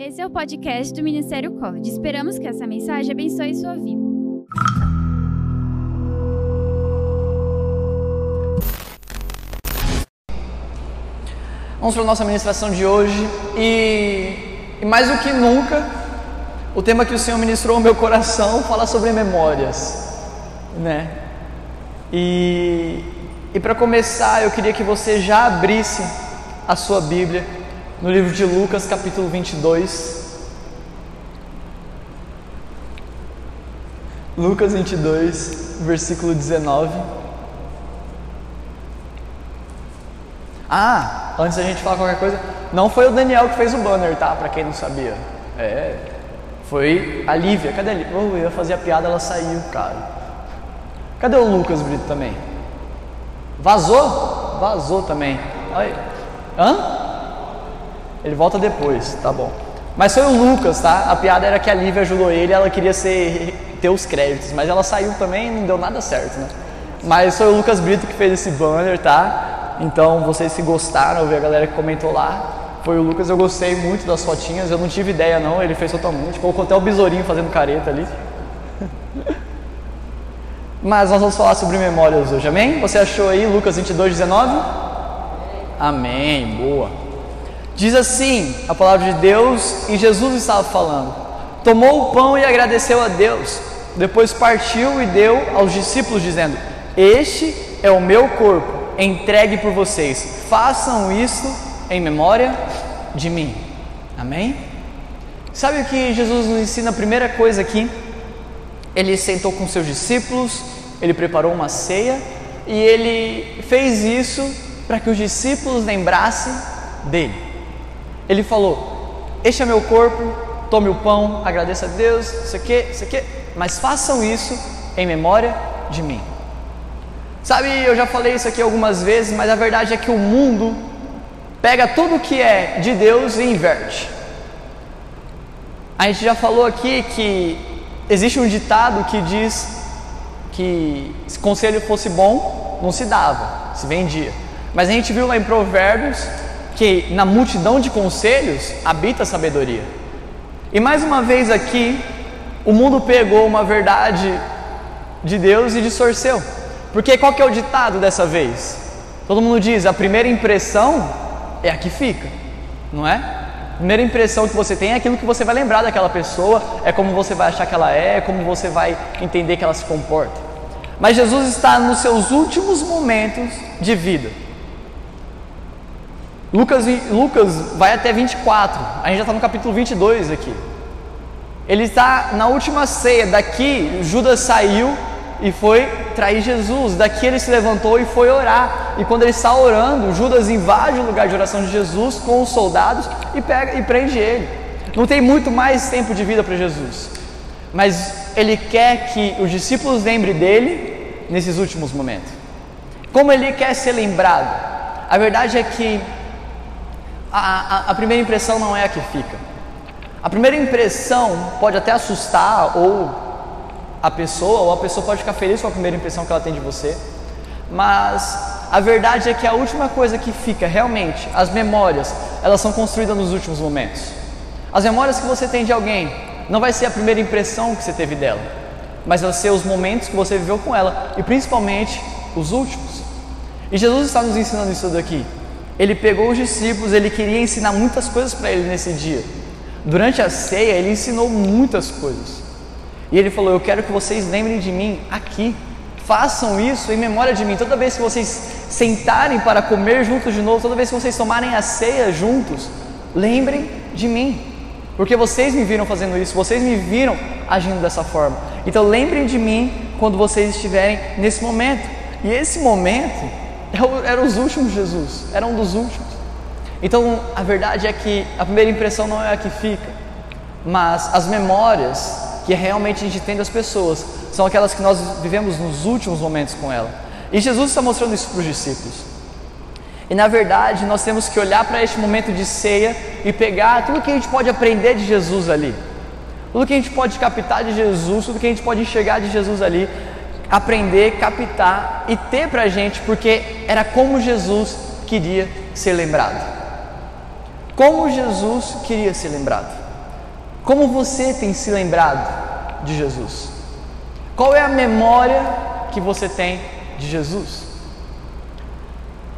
Esse é o podcast do Ministério College. Esperamos que essa mensagem abençoe sua vida. Vamos para a nossa ministração de hoje e, e mais do que nunca, o tema que o Senhor ministrou ao meu coração fala sobre memórias, né? E, e para começar, eu queria que você já abrisse a sua Bíblia no livro de Lucas, capítulo 22. Lucas 22, versículo 19. Ah, antes da gente falar qualquer coisa, não foi o Daniel que fez o banner, tá? Para quem não sabia. É, foi a Lívia. Cadê a Lívia? Oh, eu ia fazer a piada, ela saiu, cara. Cadê o Lucas Brito também? Vazou? Vazou também. Olha. Hã? Ele volta depois, tá bom. Mas foi o Lucas, tá? A piada era que a Lívia ajudou ele, ela queria ser, ter os créditos, mas ela saiu também e não deu nada certo, né? Mas foi o Lucas Brito que fez esse banner, tá? Então vocês se gostaram, eu vi a galera que comentou lá. Foi o Lucas, eu gostei muito das fotinhas, eu não tive ideia não, ele fez totalmente, colocou até o besourinho fazendo careta ali. Mas nós vamos falar sobre memórias hoje, amém? Você achou aí Lucas 22, 19? Amém, boa. Diz assim a palavra de Deus, e Jesus estava falando: tomou o pão e agradeceu a Deus, depois partiu e deu aos discípulos, dizendo: Este é o meu corpo, entregue por vocês, façam isso em memória de mim. Amém? Sabe o que Jesus nos ensina? A primeira coisa aqui, ele sentou com seus discípulos, ele preparou uma ceia e ele fez isso para que os discípulos lembrassem dele. Ele falou: Este é meu corpo, tome o pão, agradeça a Deus, isso aqui, isso aqui, mas façam isso em memória de mim. Sabe, eu já falei isso aqui algumas vezes, mas a verdade é que o mundo pega tudo que é de Deus e inverte. A gente já falou aqui que existe um ditado que diz que se conselho fosse bom, não se dava, se vendia. Mas a gente viu lá em Provérbios que na multidão de conselhos habita a sabedoria. E mais uma vez aqui, o mundo pegou uma verdade de Deus e distorceu. Porque qual que é o ditado dessa vez? Todo mundo diz: a primeira impressão é a que fica, não é? A primeira impressão que você tem é aquilo que você vai lembrar daquela pessoa, é como você vai achar que ela é, é como você vai entender que ela se comporta. Mas Jesus está nos seus últimos momentos de vida. Lucas, Lucas vai até 24, a gente já está no capítulo 22 aqui. Ele está na última ceia, daqui Judas saiu e foi trair Jesus, daqui ele se levantou e foi orar. E quando ele está orando, Judas invade o lugar de oração de Jesus com os soldados e pega e prende ele. Não tem muito mais tempo de vida para Jesus, mas ele quer que os discípulos lembrem dele nesses últimos momentos. Como ele quer ser lembrado? A verdade é que a, a, primeira impressão não é a que fica. A primeira impressão pode até assustar ou a pessoa, ou a pessoa pode ficar feliz com a primeira impressão que ela tem de você, mas a verdade é que a última coisa que fica realmente, as memórias, elas são construídas nos últimos momentos. As memórias que você tem de alguém não vai ser a primeira impressão que você teve dela, mas vai ser os momentos que você viveu com ela e principalmente os últimos. E Jesus está nos ensinando isso daqui. Ele pegou os discípulos, ele queria ensinar muitas coisas para eles nesse dia. Durante a ceia, ele ensinou muitas coisas. E ele falou: Eu quero que vocês lembrem de mim aqui. Façam isso em memória de mim. Toda vez que vocês sentarem para comer juntos de novo, toda vez que vocês tomarem a ceia juntos, lembrem de mim. Porque vocês me viram fazendo isso, vocês me viram agindo dessa forma. Então lembrem de mim quando vocês estiverem nesse momento. E esse momento é eram os últimos Jesus, era um dos últimos. Então a verdade é que a primeira impressão não é a que fica, mas as memórias que realmente a gente tem das pessoas são aquelas que nós vivemos nos últimos momentos com ela. E Jesus está mostrando isso para os discípulos. E na verdade nós temos que olhar para este momento de ceia e pegar tudo que a gente pode aprender de Jesus ali, tudo que a gente pode captar de Jesus, tudo que a gente pode enxergar de Jesus ali, aprender, captar e ter para a gente, porque era como Jesus queria ser lembrado. Como Jesus queria ser lembrado. Como você tem se lembrado de Jesus? Qual é a memória que você tem de Jesus?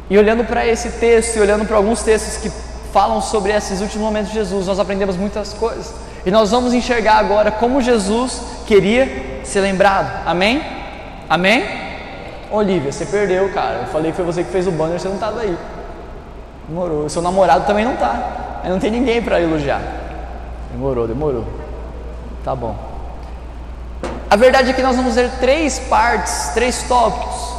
E olhando para esse texto e olhando para alguns textos que falam sobre esses últimos momentos de Jesus, nós aprendemos muitas coisas. E nós vamos enxergar agora como Jesus queria ser lembrado. Amém? Amém? Olivia, você perdeu, cara. Eu falei que foi você que fez o banner, você não estava aí. Demorou. Seu namorado também não está. Aí não tem ninguém para elogiar. Demorou, demorou. Tá bom. A verdade é que nós vamos ver três partes, três tópicos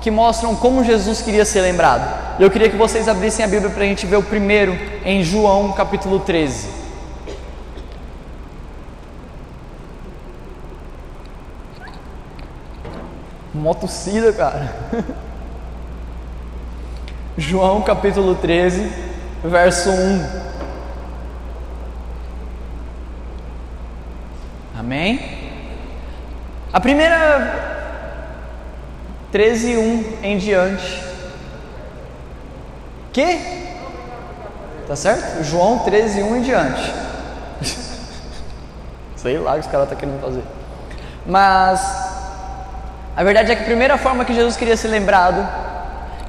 que mostram como Jesus queria ser lembrado. Eu queria que vocês abrissem a Bíblia para a gente ver o primeiro em João capítulo 13. Motocida, cara. João capítulo 13, verso 1. Amém? A primeira 13, 1 em diante. Que? Tá certo? João 13, 1 em diante. Sei lá o que os caras estão tá querendo fazer. Mas a verdade é que a primeira forma que Jesus queria ser lembrado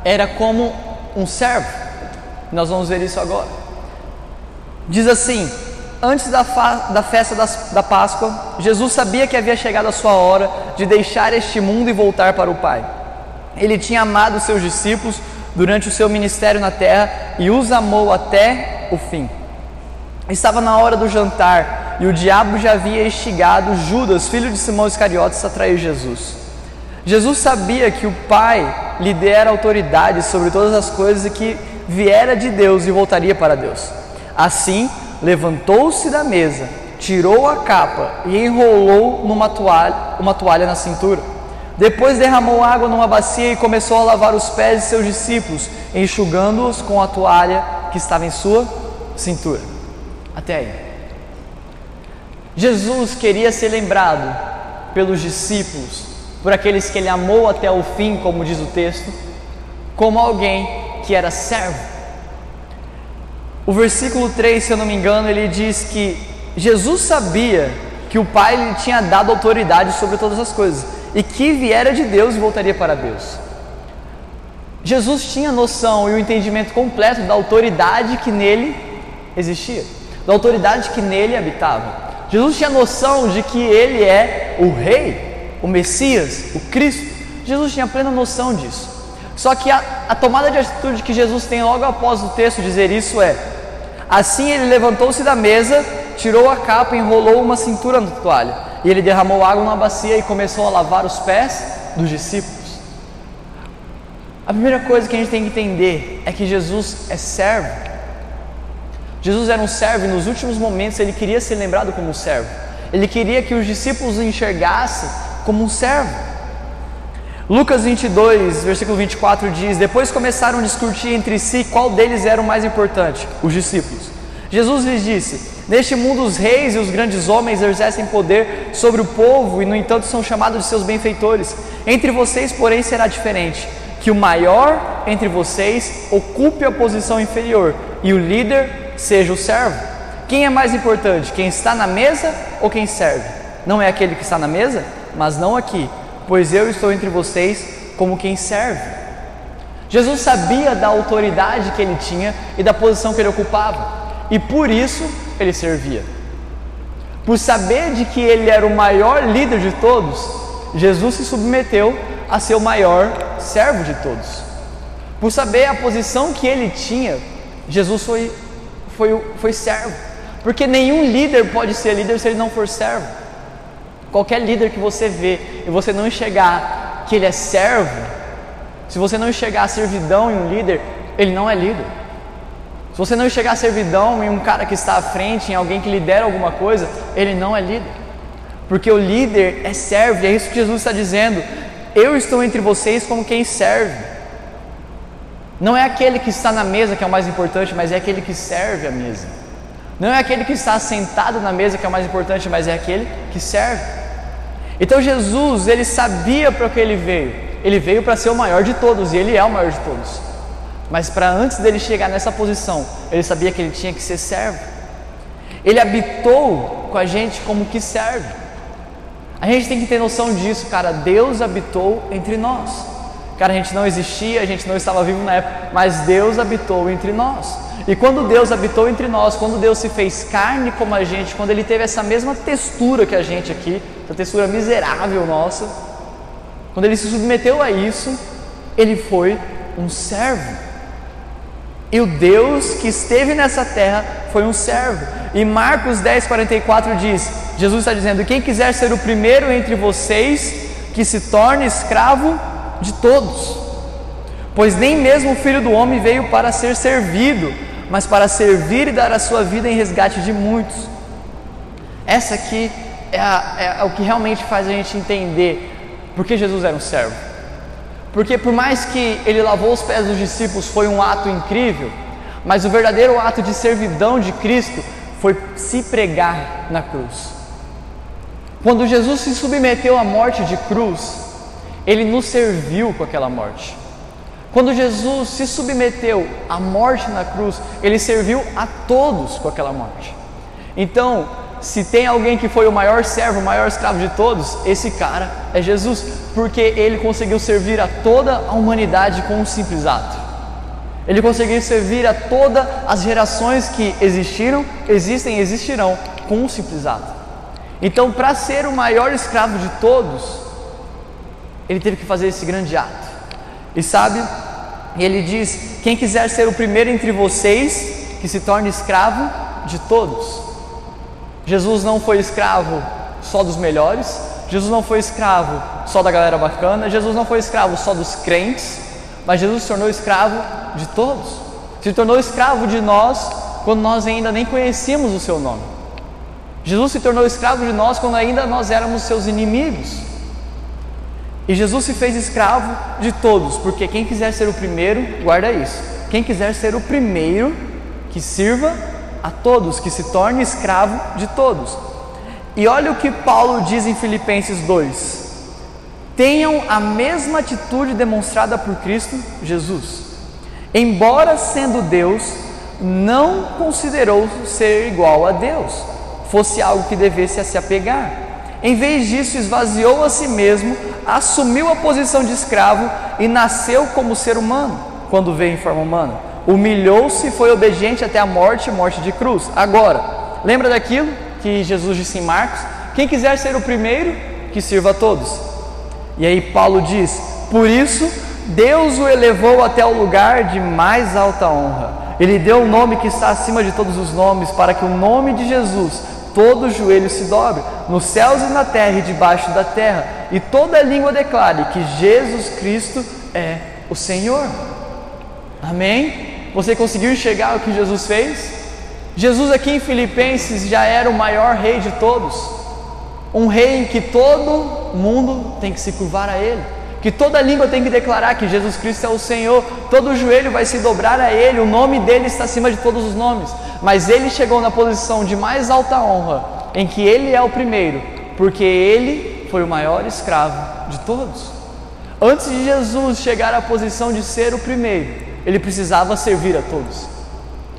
era como um servo. Nós vamos ver isso agora. Diz assim: Antes da, da festa das, da Páscoa, Jesus sabia que havia chegado a sua hora de deixar este mundo e voltar para o Pai. Ele tinha amado seus discípulos durante o seu ministério na terra e os amou até o fim. Estava na hora do jantar e o diabo já havia instigado Judas, filho de Simão Iscariotes, a trair Jesus. Jesus sabia que o Pai lhe dera autoridade sobre todas as coisas e que viera de Deus e voltaria para Deus. Assim, levantou-se da mesa, tirou a capa e enrolou numa toalha, uma toalha na cintura. Depois derramou água numa bacia e começou a lavar os pés de seus discípulos, enxugando-os com a toalha que estava em sua cintura. Até aí. Jesus queria ser lembrado pelos discípulos, por aqueles que ele amou até o fim, como diz o texto, como alguém que era servo o versículo 3, se eu não me engano, ele diz que Jesus sabia que o Pai lhe tinha dado autoridade sobre todas as coisas e que viera de Deus e voltaria para Deus. Jesus tinha noção e o entendimento completo da autoridade que nele existia, da autoridade que nele habitava. Jesus tinha noção de que ele é o Rei, o Messias, o Cristo. Jesus tinha plena noção disso. Só que a, a tomada de atitude que Jesus tem logo após o texto dizer isso é: Assim ele levantou-se da mesa, tirou a capa enrolou uma cintura na toalha. E ele derramou água numa bacia e começou a lavar os pés dos discípulos. A primeira coisa que a gente tem que entender é que Jesus é servo. Jesus era um servo e nos últimos momentos ele queria ser lembrado como servo. Ele queria que os discípulos enxergassem como um servo. Lucas 22, versículo 24 diz: Depois começaram a discutir entre si qual deles era o mais importante, os discípulos. Jesus lhes disse: Neste mundo os reis e os grandes homens exercem poder sobre o povo e, no entanto, são chamados de seus benfeitores. Entre vocês, porém, será diferente: que o maior entre vocês ocupe a posição inferior e o líder seja o servo. Quem é mais importante, quem está na mesa ou quem serve? Não é aquele que está na mesa, mas não aqui pois eu estou entre vocês como quem serve. Jesus sabia da autoridade que ele tinha e da posição que ele ocupava, e por isso ele servia. Por saber de que ele era o maior líder de todos, Jesus se submeteu a ser o maior servo de todos. Por saber a posição que ele tinha, Jesus foi, foi, foi servo. Porque nenhum líder pode ser líder se ele não for servo. Qualquer líder que você vê e você não enxergar que ele é servo, se você não enxergar a servidão em um líder, ele não é líder. Se você não enxergar a servidão em um cara que está à frente, em alguém que lidera alguma coisa, ele não é líder. Porque o líder é servo, é isso que Jesus está dizendo. Eu estou entre vocês como quem serve. Não é aquele que está na mesa que é o mais importante, mas é aquele que serve a mesa. Não é aquele que está sentado na mesa que é o mais importante, mas é aquele que serve. Então Jesus, ele sabia para o que ele veio. Ele veio para ser o maior de todos e ele é o maior de todos. Mas para antes dele chegar nessa posição, ele sabia que ele tinha que ser servo. Ele habitou com a gente como que serve. A gente tem que ter noção disso, cara. Deus habitou entre nós. Cara, a gente não existia, a gente não estava vivo na época, mas Deus habitou entre nós. E quando Deus habitou entre nós, quando Deus se fez carne como a gente, quando Ele teve essa mesma textura que a gente aqui, essa textura miserável nossa, quando Ele se submeteu a isso, Ele foi um servo. E o Deus que esteve nessa terra foi um servo. E Marcos 10, 44 diz: Jesus está dizendo: Quem quiser ser o primeiro entre vocês, que se torne escravo de todos. Pois nem mesmo o filho do homem veio para ser servido, mas para servir e dar a sua vida em resgate de muitos. Essa aqui é, a, é o que realmente faz a gente entender porque Jesus era um servo. Porque por mais que ele lavou os pés dos discípulos foi um ato incrível, mas o verdadeiro ato de servidão de Cristo foi se pregar na cruz. Quando Jesus se submeteu à morte de cruz, ele nos serviu com aquela morte. Quando Jesus se submeteu à morte na cruz, ele serviu a todos com aquela morte. Então, se tem alguém que foi o maior servo, o maior escravo de todos, esse cara é Jesus, porque ele conseguiu servir a toda a humanidade com um simples ato. Ele conseguiu servir a todas as gerações que existiram, existem e existirão com um simples ato. Então, para ser o maior escravo de todos, ele teve que fazer esse grande ato. E sabe, ele diz: quem quiser ser o primeiro entre vocês, que se torne escravo de todos. Jesus não foi escravo só dos melhores, Jesus não foi escravo só da galera bacana, Jesus não foi escravo só dos crentes, mas Jesus se tornou escravo de todos. Se tornou escravo de nós quando nós ainda nem conhecíamos o seu nome. Jesus se tornou escravo de nós quando ainda nós éramos seus inimigos. E Jesus se fez escravo de todos, porque quem quiser ser o primeiro, guarda isso. Quem quiser ser o primeiro, que sirva a todos, que se torne escravo de todos. E olha o que Paulo diz em Filipenses 2: tenham a mesma atitude demonstrada por Cristo Jesus. Embora sendo Deus, não considerou ser igual a Deus, fosse algo que devesse se apegar. Em vez disso, esvaziou a si mesmo, assumiu a posição de escravo e nasceu como ser humano, quando veio em forma humana humilhou-se e foi obediente até a morte morte de cruz. Agora, lembra daquilo que Jesus disse em Marcos? Quem quiser ser o primeiro, que sirva a todos. E aí Paulo diz: Por isso Deus o elevou até o lugar de mais alta honra. Ele deu o um nome que está acima de todos os nomes, para que o nome de Jesus todo joelho se dobre, nos céus e na terra e debaixo da terra, e toda língua declare que Jesus Cristo é o Senhor. Amém? Você conseguiu enxergar o que Jesus fez? Jesus aqui em Filipenses já era o maior rei de todos, um rei em que todo mundo tem que se curvar a Ele, que toda língua tem que declarar que Jesus Cristo é o Senhor, todo joelho vai se dobrar a Ele, o nome dele está acima de todos os nomes, mas Ele chegou na posição de mais alta honra, em que Ele é o primeiro, porque Ele foi o maior escravo de todos. Antes de Jesus chegar à posição de ser o primeiro, ele precisava servir a todos.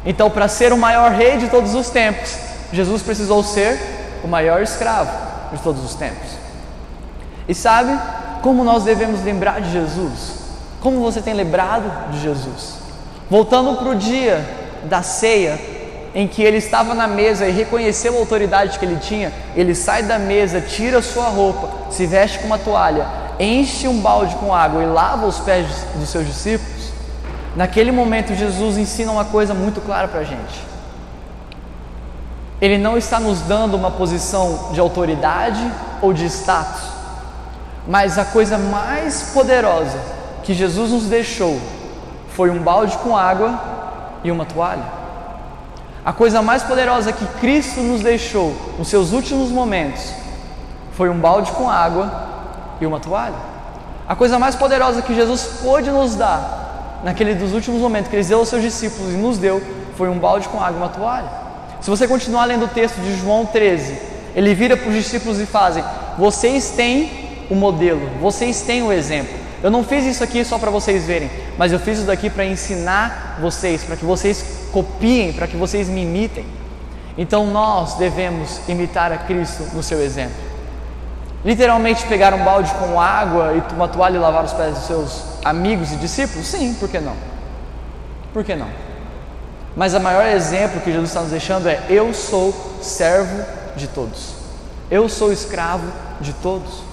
Então, para ser o maior rei de todos os tempos, Jesus precisou ser o maior escravo de todos os tempos. E sabe como nós devemos lembrar de Jesus? Como você tem lembrado de Jesus? Voltando para o dia da ceia, em que ele estava na mesa e reconheceu a autoridade que ele tinha, ele sai da mesa, tira sua roupa, se veste com uma toalha, enche um balde com água e lava os pés dos seus discípulos. Naquele momento, Jesus ensina uma coisa muito clara para a gente. Ele não está nos dando uma posição de autoridade ou de status, mas a coisa mais poderosa que Jesus nos deixou foi um balde com água e uma toalha. A coisa mais poderosa que Cristo nos deixou nos seus últimos momentos foi um balde com água e uma toalha. A coisa mais poderosa que Jesus pôde nos dar naquele dos últimos momentos que ele deu aos seus discípulos e nos deu, foi um balde com água e uma toalha. Se você continuar lendo o texto de João 13, ele vira para os discípulos e fazem: Vocês têm o modelo, vocês têm o exemplo. Eu não fiz isso aqui só para vocês verem, mas eu fiz isso daqui para ensinar vocês, para que vocês copiem, para que vocês me imitem. Então nós devemos imitar a Cristo no seu exemplo. Literalmente pegar um balde com água e uma toalha e lavar os pés dos seus amigos e discípulos? Sim, por que não? Por que não? Mas o maior exemplo que Jesus está nos deixando é: eu sou servo de todos, eu sou escravo de todos.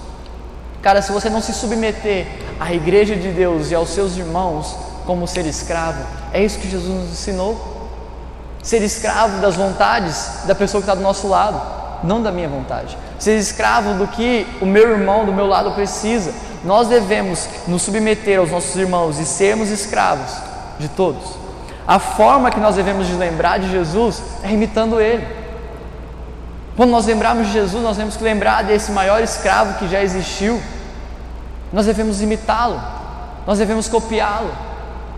Cara, se você não se submeter à igreja de Deus e aos seus irmãos como ser escravo, é isso que Jesus nos ensinou. Ser escravo das vontades da pessoa que está do nosso lado, não da minha vontade. Ser escravo do que o meu irmão do meu lado precisa. Nós devemos nos submeter aos nossos irmãos e sermos escravos de todos. A forma que nós devemos de lembrar de Jesus é imitando Ele. Quando nós lembrarmos de Jesus, nós temos que lembrar desse maior escravo que já existiu. Nós devemos imitá-lo, nós devemos copiá-lo,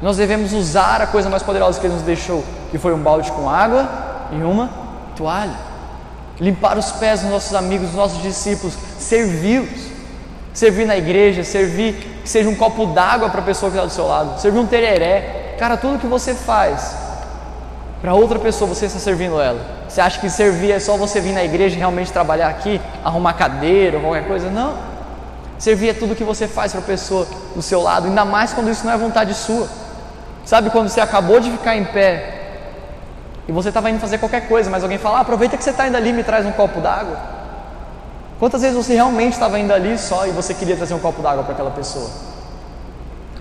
nós devemos usar a coisa mais poderosa que Ele nos deixou, que foi um balde com água e uma toalha. Limpar os pés dos nossos amigos, dos nossos discípulos, servi-los. Servir na igreja, servir que seja um copo d'água para a pessoa que está do seu lado, servir um tereré. Cara, tudo que você faz para outra pessoa, você está servindo ela. Você acha que servir é só você vir na igreja e realmente trabalhar aqui, arrumar cadeira ou qualquer coisa? Não. Servir é tudo que você faz para a pessoa do seu lado, ainda mais quando isso não é vontade sua. Sabe quando você acabou de ficar em pé e você estava indo fazer qualquer coisa, mas alguém fala: ah, aproveita que você está indo ali e me traz um copo d'água. Quantas vezes você realmente estava indo ali só e você queria trazer um copo d'água para aquela pessoa?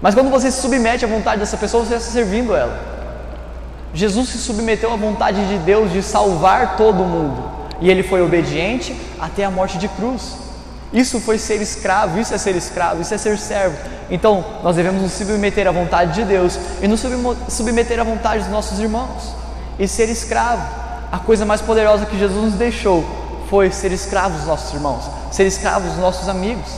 Mas quando você se submete à vontade dessa pessoa, você está servindo ela. Jesus se submeteu à vontade de Deus de salvar todo mundo e ele foi obediente até a morte de cruz. Isso foi ser escravo, isso é ser escravo, isso é ser servo. Então, nós devemos nos submeter à vontade de Deus e nos submeter à vontade dos nossos irmãos e ser escravo. A coisa mais poderosa que Jesus nos deixou foi ser escravo dos nossos irmãos, ser escravo dos nossos amigos.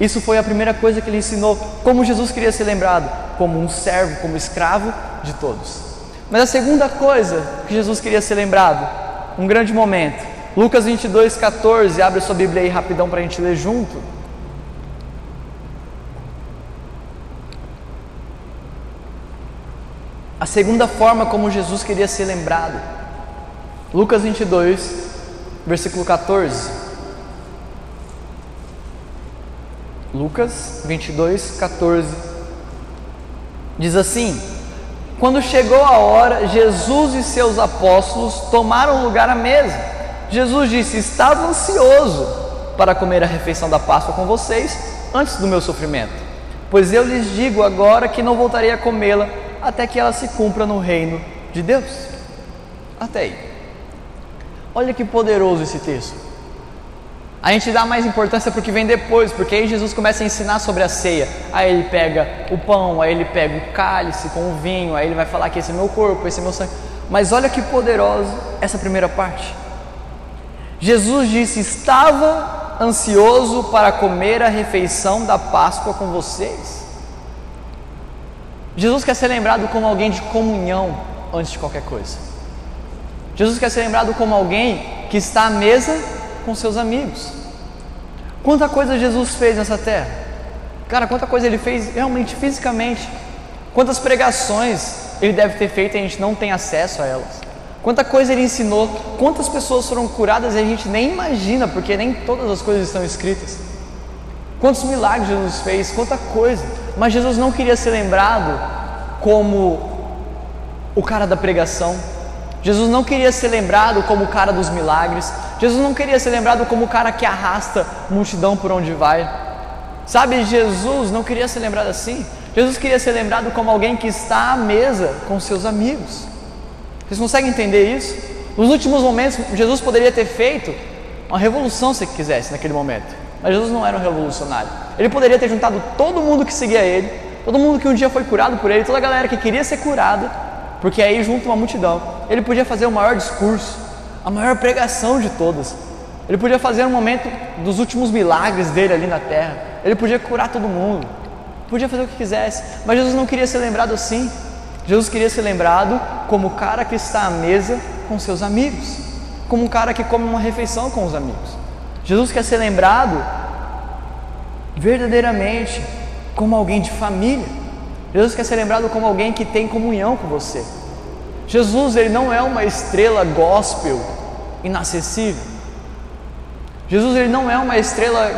Isso foi a primeira coisa que ele ensinou, como Jesus queria ser lembrado, como um servo, como escravo de todos. Mas a segunda coisa que Jesus queria ser lembrado, um grande momento, Lucas 22, 14, abre sua Bíblia aí rapidão para a gente ler junto. A segunda forma como Jesus queria ser lembrado. Lucas 22, versículo 14. Lucas 22, 14. Diz assim: Quando chegou a hora, Jesus e seus apóstolos tomaram lugar à mesa. Jesus disse: Estava ansioso para comer a refeição da Páscoa com vocês antes do meu sofrimento, pois eu lhes digo agora que não voltarei a comê-la até que ela se cumpra no reino de Deus. Até aí. Olha que poderoso esse texto. A gente dá mais importância porque vem depois, porque aí Jesus começa a ensinar sobre a ceia. Aí ele pega o pão, aí ele pega o cálice com o vinho, aí ele vai falar que esse é meu corpo, esse é meu sangue. Mas olha que poderoso essa primeira parte. Jesus disse: Estava ansioso para comer a refeição da Páscoa com vocês. Jesus quer ser lembrado como alguém de comunhão antes de qualquer coisa. Jesus quer ser lembrado como alguém que está à mesa com seus amigos. Quanta coisa Jesus fez nessa terra? Cara, quanta coisa ele fez realmente fisicamente. Quantas pregações ele deve ter feito e a gente não tem acesso a elas. Quanta coisa ele ensinou, quantas pessoas foram curadas e a gente nem imagina, porque nem todas as coisas estão escritas. Quantos milagres Jesus fez, quanta coisa. Mas Jesus não queria ser lembrado como o cara da pregação. Jesus não queria ser lembrado como o cara dos milagres. Jesus não queria ser lembrado como o cara que arrasta multidão por onde vai. Sabe, Jesus não queria ser lembrado assim. Jesus queria ser lembrado como alguém que está à mesa com seus amigos. Vocês conseguem entender isso? Nos últimos momentos, Jesus poderia ter feito uma revolução se quisesse naquele momento. Mas Jesus não era um revolucionário. Ele poderia ter juntado todo mundo que seguia ele, todo mundo que um dia foi curado por ele, toda a galera que queria ser curada, porque aí junto uma multidão. Ele podia fazer o maior discurso, a maior pregação de todas. Ele podia fazer um momento dos últimos milagres dele ali na terra. Ele podia curar todo mundo. Podia fazer o que quisesse, mas Jesus não queria ser lembrado assim. Jesus queria ser lembrado como o cara que está à mesa com seus amigos, como um cara que come uma refeição com os amigos. Jesus quer ser lembrado verdadeiramente como alguém de família. Jesus quer ser lembrado como alguém que tem comunhão com você. Jesus ele não é uma estrela gospel inacessível. Jesus ele não é uma estrela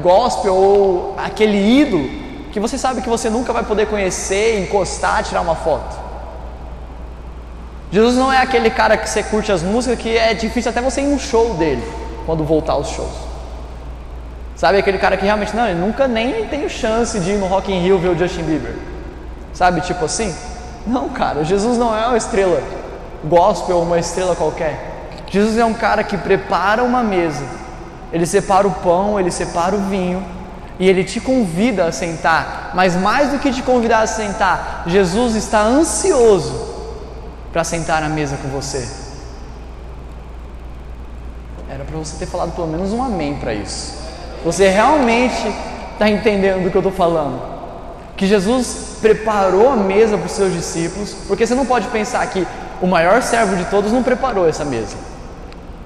gospel ou aquele ídolo que você sabe que você nunca vai poder conhecer, encostar, tirar uma foto. Jesus não é aquele cara que você curte as músicas que é difícil até você ir no show dele quando voltar aos shows. Sabe aquele cara que realmente não, ele nunca nem tem chance de ir no Rock in Rio ver o Justin Bieber. Sabe, tipo assim? Não, cara, Jesus não é uma estrela gospel ou uma estrela qualquer. Jesus é um cara que prepara uma mesa, ele separa o pão, ele separa o vinho e ele te convida a sentar. Mas mais do que te convidar a sentar, Jesus está ansioso para sentar à mesa com você. Era para você ter falado pelo menos um amém para isso. Você realmente está entendendo do que eu estou falando? Que Jesus preparou a mesa para os seus discípulos, porque você não pode pensar que o maior servo de todos não preparou essa mesa.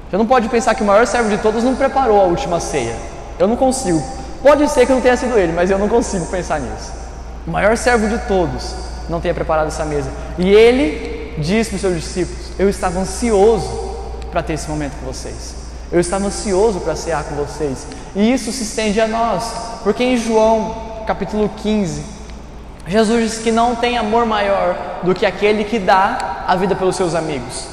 Você não pode pensar que o maior servo de todos não preparou a última ceia. Eu não consigo. Pode ser que não tenha sido ele, mas eu não consigo pensar nisso. O maior servo de todos não tenha preparado essa mesa. E ele disse para os seus discípulos: Eu estava ansioso para ter esse momento com vocês. Eu estava ansioso para cear com vocês. E isso se estende a nós, porque em João capítulo 15, Jesus diz que não tem amor maior do que aquele que dá a vida pelos seus amigos.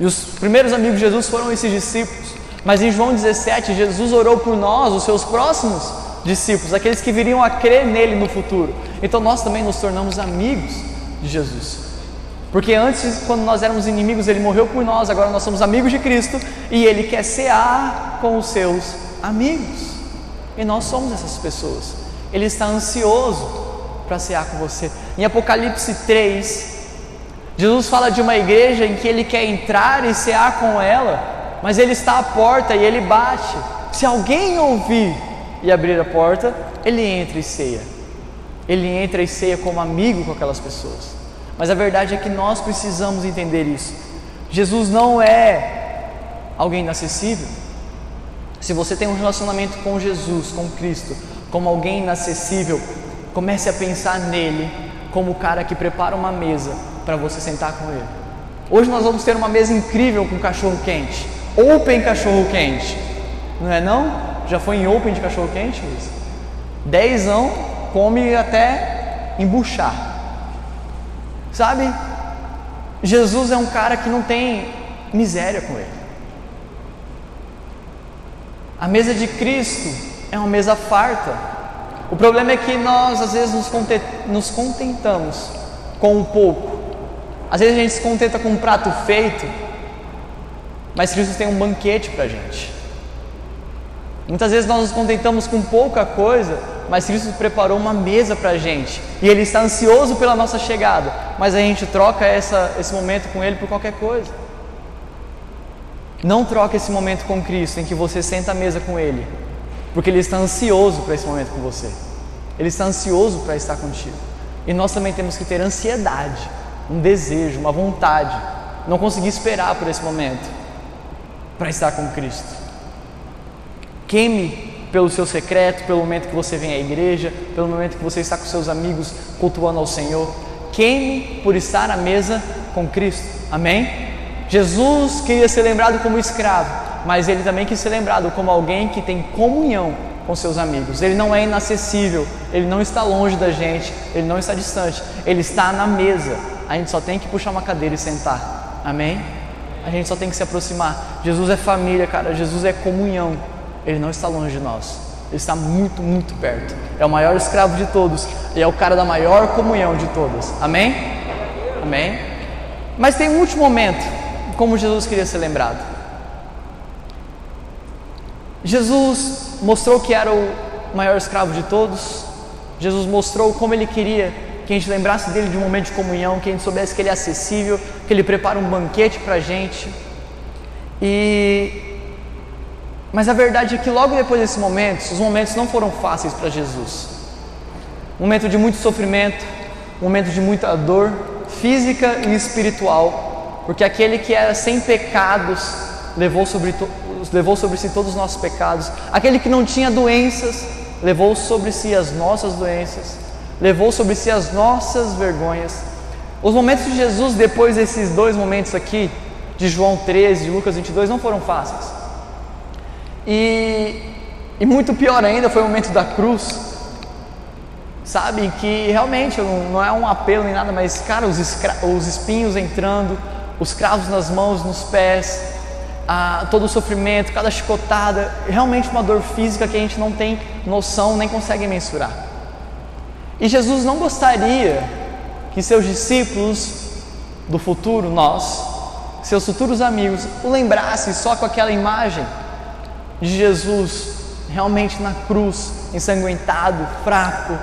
E os primeiros amigos de Jesus foram esses discípulos. Mas em João 17, Jesus orou por nós, os seus próximos discípulos, aqueles que viriam a crer nele no futuro. Então nós também nos tornamos amigos de Jesus. Porque antes, quando nós éramos inimigos, ele morreu por nós, agora nós somos amigos de Cristo e ele quer cear com os seus amigos. E nós somos essas pessoas. Ele está ansioso para cear com você. Em Apocalipse 3, Jesus fala de uma igreja em que ele quer entrar e cear com ela, mas ele está à porta e ele bate. Se alguém ouvir e abrir a porta, ele entra e ceia. Ele entra e ceia como amigo com aquelas pessoas. Mas a verdade é que nós precisamos entender isso. Jesus não é alguém inacessível. Se você tem um relacionamento com Jesus, com Cristo, como alguém inacessível, comece a pensar nele como o cara que prepara uma mesa para você sentar com ele. Hoje nós vamos ter uma mesa incrível com cachorro quente. Open cachorro quente. Não é não? Já foi em open de cachorro quente? Dezão come até embuchar. Sabe? Jesus é um cara que não tem miséria com ele. A mesa de Cristo é uma mesa farta. O problema é que nós às vezes nos contentamos com um pouco às vezes a gente se contenta com um prato feito, mas Cristo tem um banquete para a gente. Muitas vezes nós nos contentamos com pouca coisa, mas Cristo preparou uma mesa para a gente e Ele está ansioso pela nossa chegada, mas a gente troca essa, esse momento com Ele por qualquer coisa. Não troque esse momento com Cristo em que você senta à mesa com Ele, porque Ele está ansioso para esse momento com você. Ele está ansioso para estar contigo. E nós também temos que ter ansiedade um desejo, uma vontade, não conseguir esperar por esse momento para estar com Cristo. Queime pelo seu secreto, pelo momento que você vem à igreja, pelo momento que você está com seus amigos cultuando ao Senhor. Queime por estar à mesa com Cristo. Amém? Jesus queria ser lembrado como escravo, mas ele também quis ser lembrado como alguém que tem comunhão com seus amigos. Ele não é inacessível, ele não está longe da gente, ele não está distante, ele está na mesa a gente só tem que puxar uma cadeira e sentar. Amém? A gente só tem que se aproximar. Jesus é família, cara. Jesus é comunhão. Ele não está longe de nós. Ele está muito, muito perto. É o maior escravo de todos. E é o cara da maior comunhão de todas. Amém? Amém? Mas tem um último momento, como Jesus queria ser lembrado. Jesus mostrou que era o maior escravo de todos. Jesus mostrou como ele queria que a gente lembrasse dele de um momento de comunhão, que a gente soubesse que ele é acessível, que ele prepara um banquete para a gente. E mas a verdade é que logo depois desses momentos, os momentos não foram fáceis para Jesus. Momento de muito sofrimento, momento de muita dor física e espiritual, porque aquele que era sem pecados levou sobre, levou sobre si todos os nossos pecados, aquele que não tinha doenças levou sobre si as nossas doenças levou sobre si as nossas vergonhas, Os momentos de Jesus depois desses dois momentos aqui, de João 13, de Lucas 22, não foram fáceis. E, e muito pior ainda foi o momento da cruz, sabe? Que realmente não, não é um apelo nem nada, mas, cara, os, os espinhos entrando, os cravos nas mãos, nos pés, a, todo o sofrimento, cada chicotada, realmente uma dor física que a gente não tem noção, nem consegue mensurar. E Jesus não gostaria que seus discípulos do futuro, nós, seus futuros amigos, o lembrassem só com aquela imagem de Jesus realmente na cruz, ensanguentado, fraco,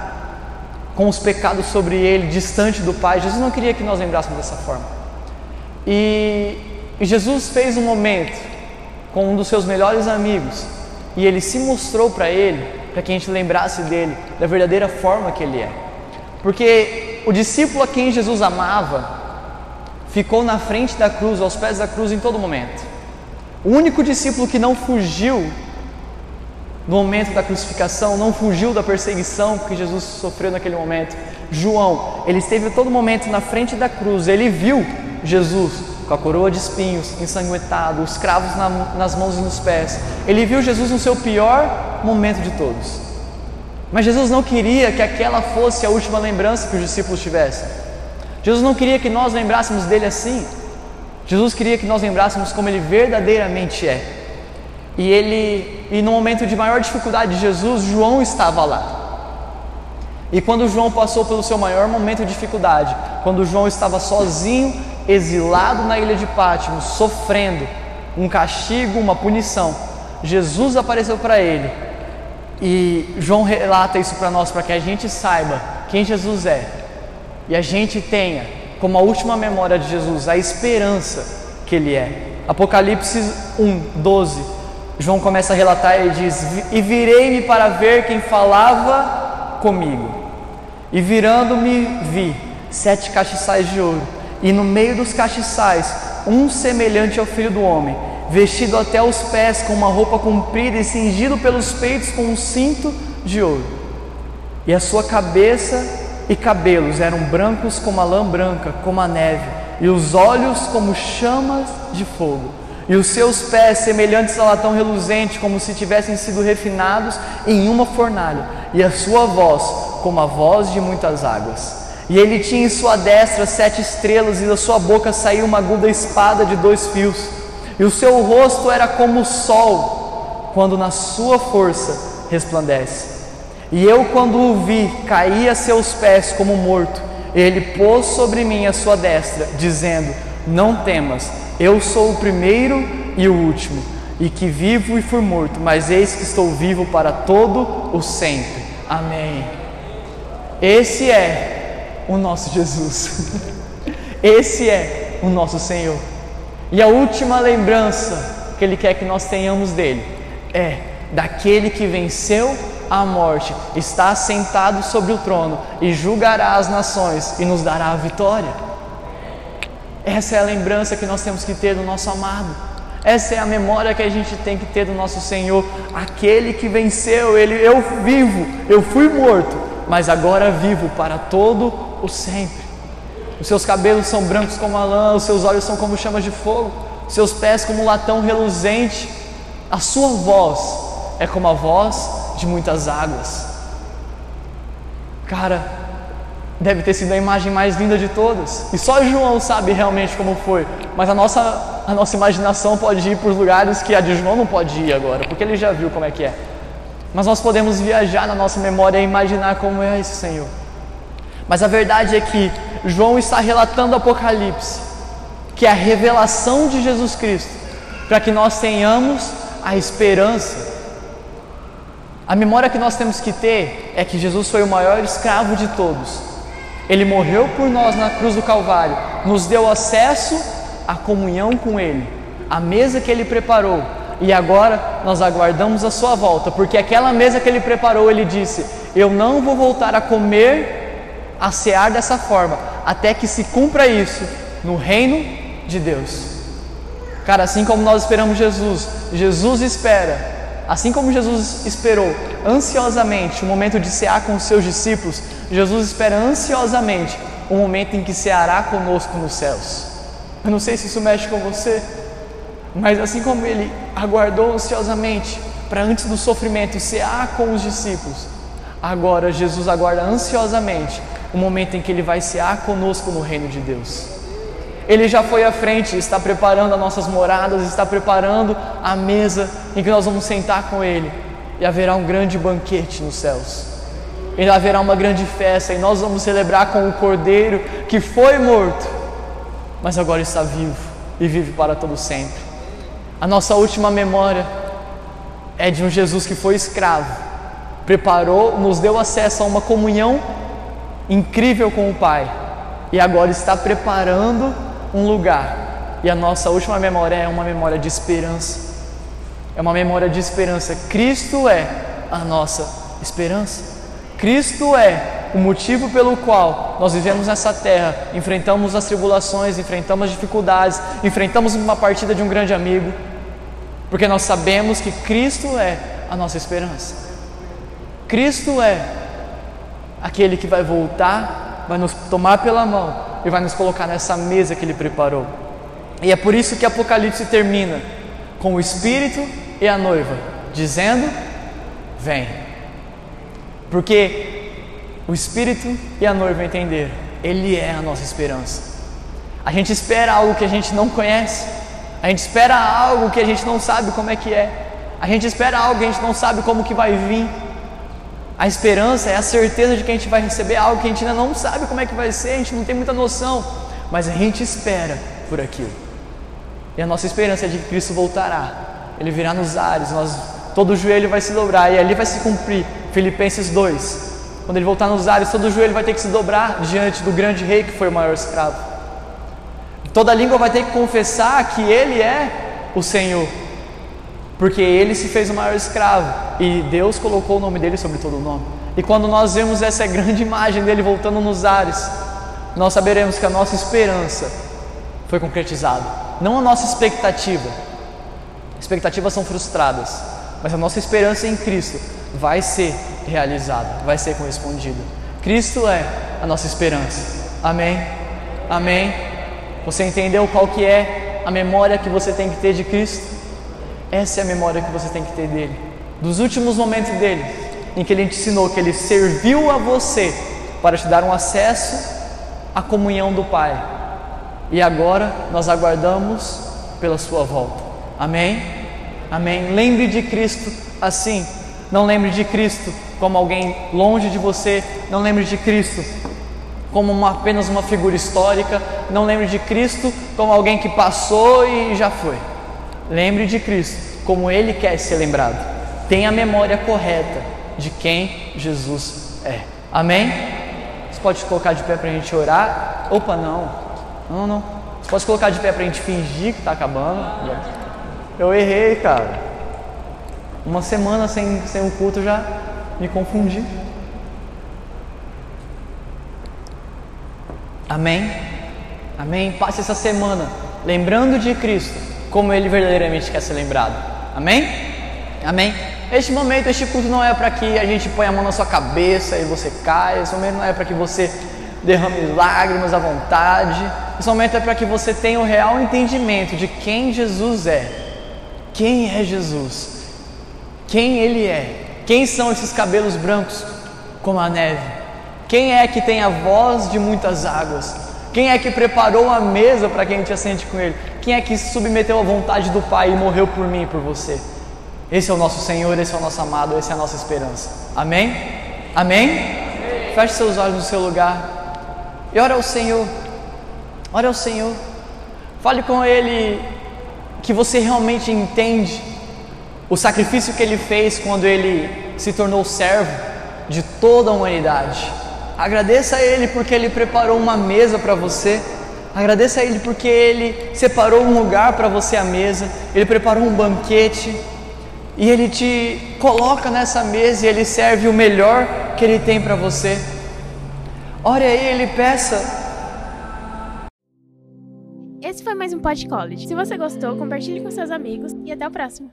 com os pecados sobre ele, distante do Pai. Jesus não queria que nós lembrássemos dessa forma. E, e Jesus fez um momento com um dos seus melhores amigos e ele se mostrou para ele, para que a gente lembrasse dele da verdadeira forma que ele é. Porque o discípulo a quem Jesus amava ficou na frente da cruz, aos pés da cruz em todo momento. O único discípulo que não fugiu no momento da crucificação, não fugiu da perseguição que Jesus sofreu naquele momento. João, ele esteve a todo momento na frente da cruz, ele viu Jesus com a coroa de espinhos, ensanguentado, os cravos na, nas mãos e nos pés. Ele viu Jesus no seu pior momento de todos. Mas Jesus não queria que aquela fosse a última lembrança que os discípulos tivessem. Jesus não queria que nós lembrássemos dele assim. Jesus queria que nós lembrássemos como ele verdadeiramente é. E ele, e no momento de maior dificuldade de Jesus, João estava lá. E quando João passou pelo seu maior momento de dificuldade, quando João estava sozinho, exilado na ilha de Patmos, sofrendo um castigo, uma punição, Jesus apareceu para ele. E João relata isso para nós, para que a gente saiba quem Jesus é. E a gente tenha como a última memória de Jesus a esperança que ele é. Apocalipse 1, 12 João começa a relatar e diz: E virei-me para ver quem falava comigo. E virando-me, vi sete castiçais de ouro, e no meio dos castiçais, um semelhante ao filho do homem, vestido até os pés com uma roupa comprida e cingido pelos peitos com um cinto de ouro. E a sua cabeça e cabelos eram brancos como a lã branca, como a neve, e os olhos como chamas de fogo e os seus pés semelhantes a latão reluzente, como se tivessem sido refinados em uma fornalha, e a sua voz como a voz de muitas águas. E ele tinha em sua destra sete estrelas, e da sua boca saía uma aguda espada de dois fios, e o seu rosto era como o sol, quando na sua força resplandece. E eu, quando o vi, caí a seus pés como morto. Ele pôs sobre mim a sua destra, dizendo: Não temas eu sou o primeiro e o último, e que vivo e fui morto, mas eis que estou vivo para todo o sempre. Amém. Esse é o nosso Jesus. Esse é o nosso Senhor. E a última lembrança que Ele quer que nós tenhamos dele é daquele que venceu a morte, está sentado sobre o trono e julgará as nações e nos dará a vitória. Essa é a lembrança que nós temos que ter do nosso amado. Essa é a memória que a gente tem que ter do nosso Senhor, aquele que venceu, ele eu vivo, eu fui morto, mas agora vivo para todo o sempre. Os seus cabelos são brancos como a lã, os seus olhos são como chamas de fogo, os seus pés como um latão reluzente. A sua voz é como a voz de muitas águas. Cara, deve ter sido a imagem mais linda de todas. E só João sabe realmente como foi. Mas a nossa, a nossa imaginação pode ir para os lugares que a de João não pode ir agora, porque ele já viu como é que é. Mas nós podemos viajar na nossa memória e imaginar como é esse Senhor. Mas a verdade é que João está relatando o Apocalipse, que é a revelação de Jesus Cristo, para que nós tenhamos a esperança. A memória que nós temos que ter é que Jesus foi o maior escravo de todos ele morreu por nós na cruz do Calvário, nos deu acesso à comunhão com Ele, a mesa que Ele preparou, e agora nós aguardamos a Sua volta, porque aquela mesa que Ele preparou, Ele disse: Eu não vou voltar a comer, a cear dessa forma, até que se cumpra isso no reino de Deus. Cara, assim como nós esperamos Jesus, Jesus espera Assim como Jesus esperou ansiosamente o momento de cear com os seus discípulos, Jesus espera ansiosamente o momento em que ceará conosco nos céus. Eu não sei se isso mexe com você, mas assim como ele aguardou ansiosamente para antes do sofrimento cear com os discípulos, agora Jesus aguarda ansiosamente o momento em que ele vai cear conosco no reino de Deus. Ele já foi à frente, está preparando as nossas moradas, está preparando a mesa em que nós vamos sentar com Ele e haverá um grande banquete nos céus. E haverá uma grande festa e nós vamos celebrar com o Cordeiro que foi morto, mas agora está vivo e vive para todo sempre. A nossa última memória é de um Jesus que foi escravo, preparou, nos deu acesso a uma comunhão incrível com o Pai e agora está preparando um lugar. E a nossa última memória é uma memória de esperança. É uma memória de esperança. Cristo é a nossa esperança. Cristo é o motivo pelo qual nós vivemos nessa terra, enfrentamos as tribulações, enfrentamos as dificuldades, enfrentamos uma partida de um grande amigo, porque nós sabemos que Cristo é a nossa esperança. Cristo é aquele que vai voltar, vai nos tomar pela mão e vai nos colocar nessa mesa que Ele preparou. E é por isso que Apocalipse termina com o Espírito e a noiva, dizendo: Vem. Porque o Espírito e a noiva entenderam, Ele é a nossa esperança. A gente espera algo que a gente não conhece, a gente espera algo que a gente não sabe como é que é, a gente espera algo que a gente não sabe como que vai vir. A esperança é a certeza de que a gente vai receber algo que a gente ainda não sabe como é que vai ser, a gente não tem muita noção, mas a gente espera por aquilo. E a nossa esperança é de que Cristo voltará, Ele virá nos ares, nós, todo joelho vai se dobrar e ali vai se cumprir Filipenses 2. Quando Ele voltar nos ares, todo joelho vai ter que se dobrar diante do grande rei que foi o maior escravo. Toda língua vai ter que confessar que Ele é o Senhor porque ele se fez o maior escravo e Deus colocou o nome dele sobre todo o nome. E quando nós vemos essa grande imagem dele voltando nos ares, nós saberemos que a nossa esperança foi concretizada, não a nossa expectativa. Expectativas são frustradas, mas a nossa esperança em Cristo vai ser realizada, vai ser correspondida. Cristo é a nossa esperança. Amém? Amém? Você entendeu qual que é a memória que você tem que ter de Cristo? Essa é a memória que você tem que ter dele, dos últimos momentos dele, em que ele te ensinou que ele serviu a você para te dar um acesso à comunhão do Pai. E agora nós aguardamos pela sua volta. Amém? Amém. Lembre de Cristo assim. Não lembre de Cristo como alguém longe de você. Não lembre de Cristo como uma, apenas uma figura histórica. Não lembre de Cristo como alguém que passou e já foi. Lembre de Cristo como Ele quer ser lembrado. Tenha a memória correta de quem Jesus é. Amém? Você pode colocar de pé para a gente orar? Opa, não. Não, não. Você pode colocar de pé para a gente fingir que está acabando? Eu errei, cara. Uma semana sem, sem o culto já me confundi. Amém? Amém? Passe essa semana lembrando de Cristo como ele verdadeiramente quer ser lembrado. Amém? Amém? Este momento, este culto não é para que a gente ponha a mão na sua cabeça e você caia, esse momento não é para que você derrame lágrimas à vontade, esse momento é para que você tenha o real entendimento de quem Jesus é. Quem é Jesus? Quem Ele é? Quem são esses cabelos brancos como a neve? Quem é que tem a voz de muitas águas? Quem é que preparou a mesa para que a gente assente com Ele? Quem é que se submeteu à vontade do Pai e morreu por mim e por você? Esse é o nosso Senhor, esse é o nosso amado, essa é a nossa esperança. Amém? Amém? Amém. Feche seus olhos no seu lugar e ora ao Senhor. Ora ao Senhor. Fale com Ele que você realmente entende o sacrifício que Ele fez quando Ele se tornou servo de toda a humanidade Agradeça a Ele porque Ele preparou uma mesa para você. Agradeça a Ele porque Ele separou um lugar para você à mesa. Ele preparou um banquete e Ele te coloca nessa mesa e Ele serve o melhor que Ele tem para você. Ore a Ele, peça. Esse foi mais um Pod College. Se você gostou, compartilhe com seus amigos e até o próximo.